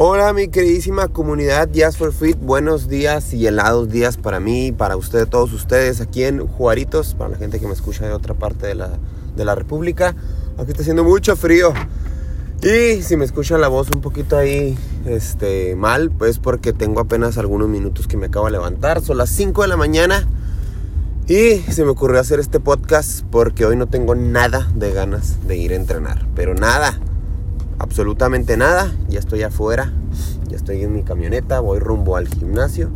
Hola mi queridísima comunidad Jazz for Fit, buenos días y helados días para mí, para ustedes, todos ustedes aquí en Juaritos, para la gente que me escucha de otra parte de la, de la República. Aquí está haciendo mucho frío. Y si me escuchan la voz un poquito ahí este, mal, pues porque tengo apenas algunos minutos que me acabo de levantar. Son las 5 de la mañana. Y se me ocurrió hacer este podcast porque hoy no tengo nada de ganas de ir a entrenar. Pero nada absolutamente nada. Ya estoy afuera, ya estoy en mi camioneta, voy rumbo al gimnasio.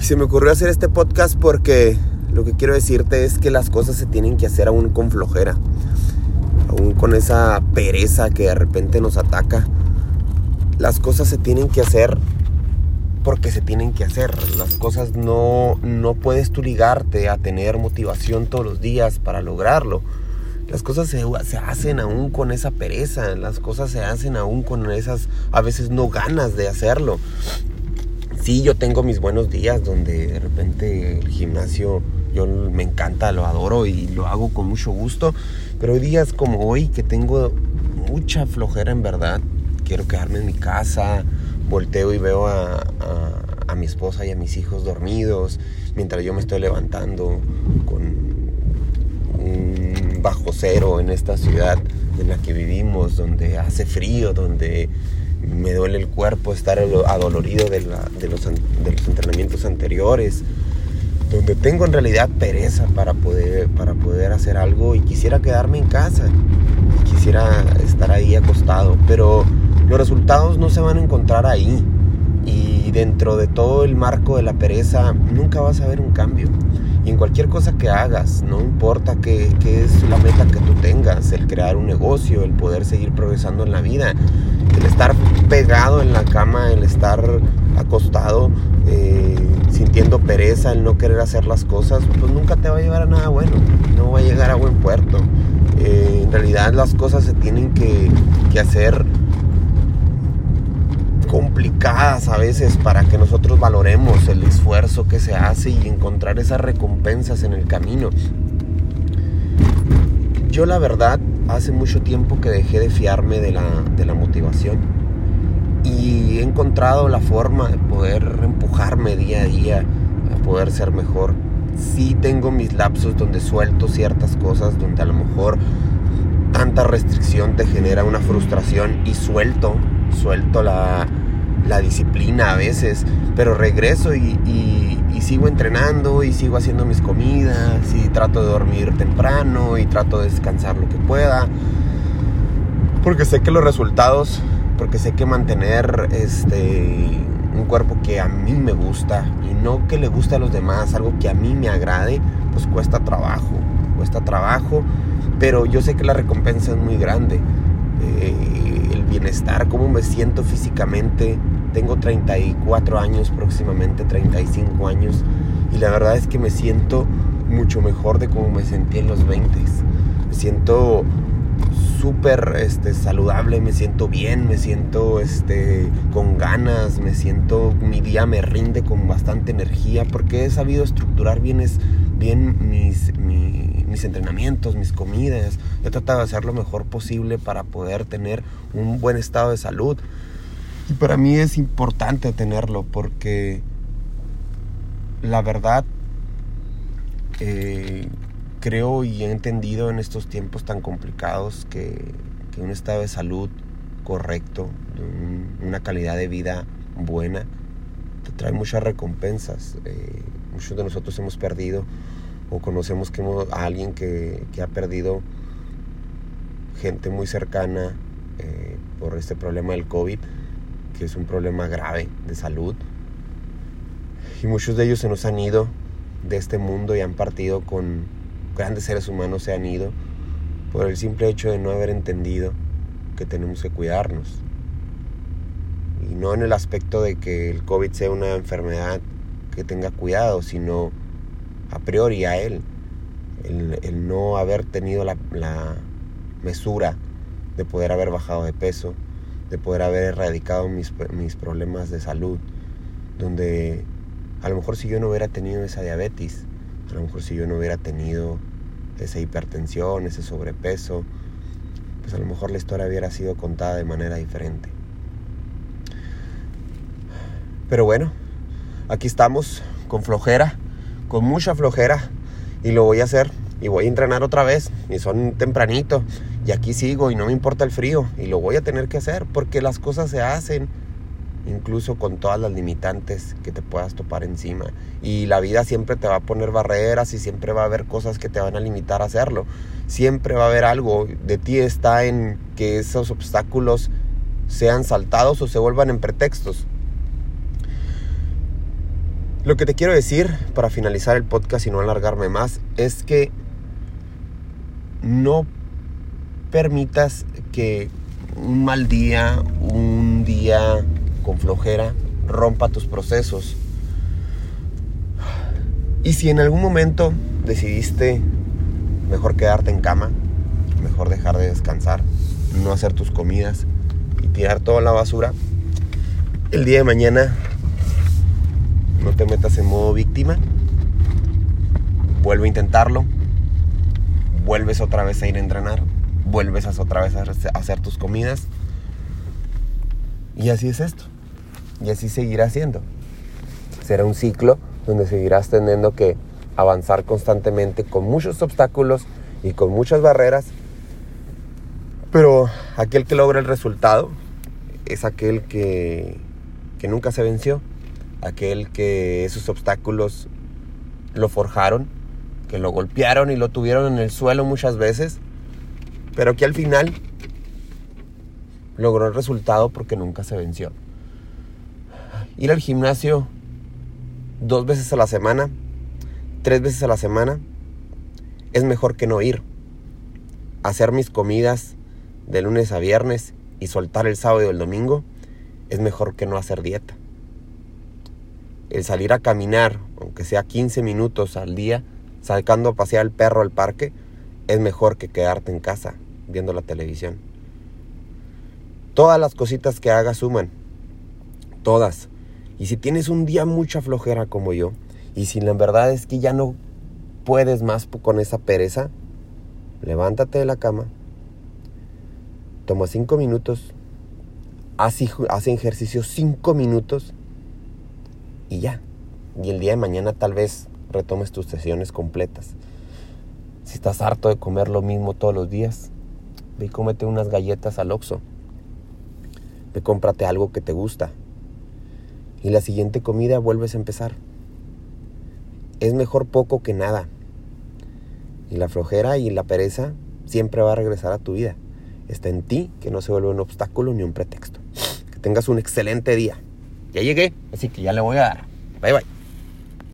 Se me ocurrió hacer este podcast porque lo que quiero decirte es que las cosas se tienen que hacer aún con flojera, aún con esa pereza que de repente nos ataca. Las cosas se tienen que hacer porque se tienen que hacer. Las cosas no, no puedes tú ligarte a tener motivación todos los días para lograrlo las cosas se, hacen aún con esa pereza, las cosas se hacen aún con esas, a veces no ganas de hacerlo. Sí, yo tengo mis buenos días donde de repente el gimnasio yo me encanta, lo adoro y lo hago con mucho gusto, pero hay días como hoy que tengo mucha flojera en verdad, quiero quedarme en mi casa, volteo y veo a, a mi esposa y a mis hijos dormidos mientras yo me estoy levantando con bajo cero en esta ciudad en la que vivimos, donde hace frío, donde me duele el cuerpo estar adolorido de, los, los entrenamientos anteriores, donde tengo en realidad pereza para poder, para poder hacer algo y quisiera quedarme en casa, y quisiera estar ahí acostado, pero los resultados no se van a encontrar ahí y dentro de todo el marco de la pereza nunca vas a ver un cambio. Y en cualquier cosa que hagas, no importa qué, es la meta que tú tengas, el crear un negocio, el poder seguir progresando en la vida, el estar pegado en la cama, el estar acostado, eh, sintiendo pereza, el no querer hacer las cosas, pues nunca te va a llevar a nada bueno, no va a llegar a buen puerto. Eh, en realidad las cosas se tienen que, que hacer a veces para que nosotros valoremos el esfuerzo que se hace y encontrar esas recompensas en el camino. Yo la verdad hace mucho tiempo que dejé de fiarme de la, de la motivación y he encontrado la forma de poder empujarme día a día a poder ser mejor. Sí tengo mis lapsos donde suelto ciertas cosas, donde a lo mejor tanta restricción te genera una frustración y suelto, suelto la, la disciplina a veces, pero regreso y, sigo entrenando y sigo haciendo mis comidas y trato de dormir temprano y trato de descansar lo que pueda. Porque sé que los resultados, porque sé que mantener este un cuerpo que a mí me gusta y no que le guste a los demás, algo que a mí me agrade, pues cuesta trabajo, cuesta trabajo, pero yo sé que la recompensa es muy grande. Eh, bienestar, cómo me siento físicamente, tengo 34 años, próximamente 35 años, y la verdad es que me siento mucho mejor de como me sentí en los 20. Me siento súper este, saludable, me siento bien, me siento este, con ganas, me siento, mi día me rinde con bastante energía porque he sabido estructurar bien, bien mis, mis entrenamientos, mis comidas. He tratado de hacer lo mejor posible para poder tener un buen estado de salud. Y para mí es importante tenerlo porque la verdad eh, creo y he entendido en estos tiempos tan complicados que, un estado de salud correcto, una calidad de vida buena, te trae muchas recompensas. Eh, muchos de nosotros hemos perdido o conocemos que a alguien que, ha perdido gente muy cercana eh, por este problema del COVID que es un problema grave de salud. Y muchos de ellos se nos han ido de este mundo y han partido con grandes seres humanos, se han ido por el simple hecho de no haber entendido que tenemos que cuidarnos. Y no en el aspecto de que el COVID sea una enfermedad que tenga cuidado, sino a priori a él. El, no haber tenido la, la mesura de poder haber bajado de peso, de poder haber erradicado mis, mis problemas de salud, donde a lo mejor si yo no hubiera tenido esa diabetes, a lo mejor si yo no hubiera tenido esa hipertensión, ese sobrepeso, pues a lo mejor la historia hubiera sido contada de manera diferente. Pero bueno, aquí estamos con flojera, con mucha flojera y lo voy a hacer y voy a entrenar otra vez y son tempranito y aquí sigo y no me importa el frío y lo voy a tener que hacer porque las cosas se hacen incluso con todas las limitantes que te puedas topar encima y la vida siempre te va a poner barreras y siempre va a haber cosas que te van a limitar a hacerlo siempre va a haber algo de ti está en que esos obstáculos sean saltados o se vuelvan en pretextos lo que te quiero decir para finalizar el podcast y no alargarme más es que no permitas que un mal día, un día con flojera, rompa tus procesos. Y si en algún momento decidiste mejor quedarte en cama, mejor dejar de descansar, no hacer tus comidas y tirar toda la basura, el día de mañana te metas en modo víctima, vuelve a intentarlo, vuelves otra vez a ir a entrenar, vuelves a otra vez a hacer tus comidas. Y así es esto. Y así seguirá siendo. Será un ciclo donde seguirás teniendo que avanzar constantemente con muchos obstáculos y con muchas barreras. Pero aquel que logra el resultado es aquel que, que nunca se venció. Aquel que esos obstáculos lo forjaron que lo golpearon y lo tuvieron en el suelo muchas veces, pero que al final logró el resultado porque nunca se venció. Ir al gimnasio dos veces a la semana, tres veces a la semana, es mejor que no ir. Hacer mis comidas de lunes a viernes y soltar el sábado y el domingo es mejor que no hacer dieta. El salir a caminar, aunque sea 15 minutos al día, sacando a pasear al perro al parque, es mejor que quedarte en casa viendo la televisión. Todas las cositas que hagas suman. Todas. Y si tienes un día mucha flojera como yo, y si la verdad es que ya no puedes más con esa pereza, levántate de la cama, toma cinco minutos, haz, haz ejercicio cinco minutos y ya. Y el día de mañana tal vez retomes tus sesiones completas. Si estás harto de comer lo mismo todos los días, ve y cómete unas galletas al Oxxo. Ve cómprate algo que te gusta. Y la siguiente comida vuelves a empezar. Es mejor poco que nada. Y la flojera y la pereza siempre va a regresar a tu vida. Está en ti que no se vuelve un obstáculo ni un pretexto. Que tengas un excelente día. Ya llegué, así que ya le voy a dar. Bye bye.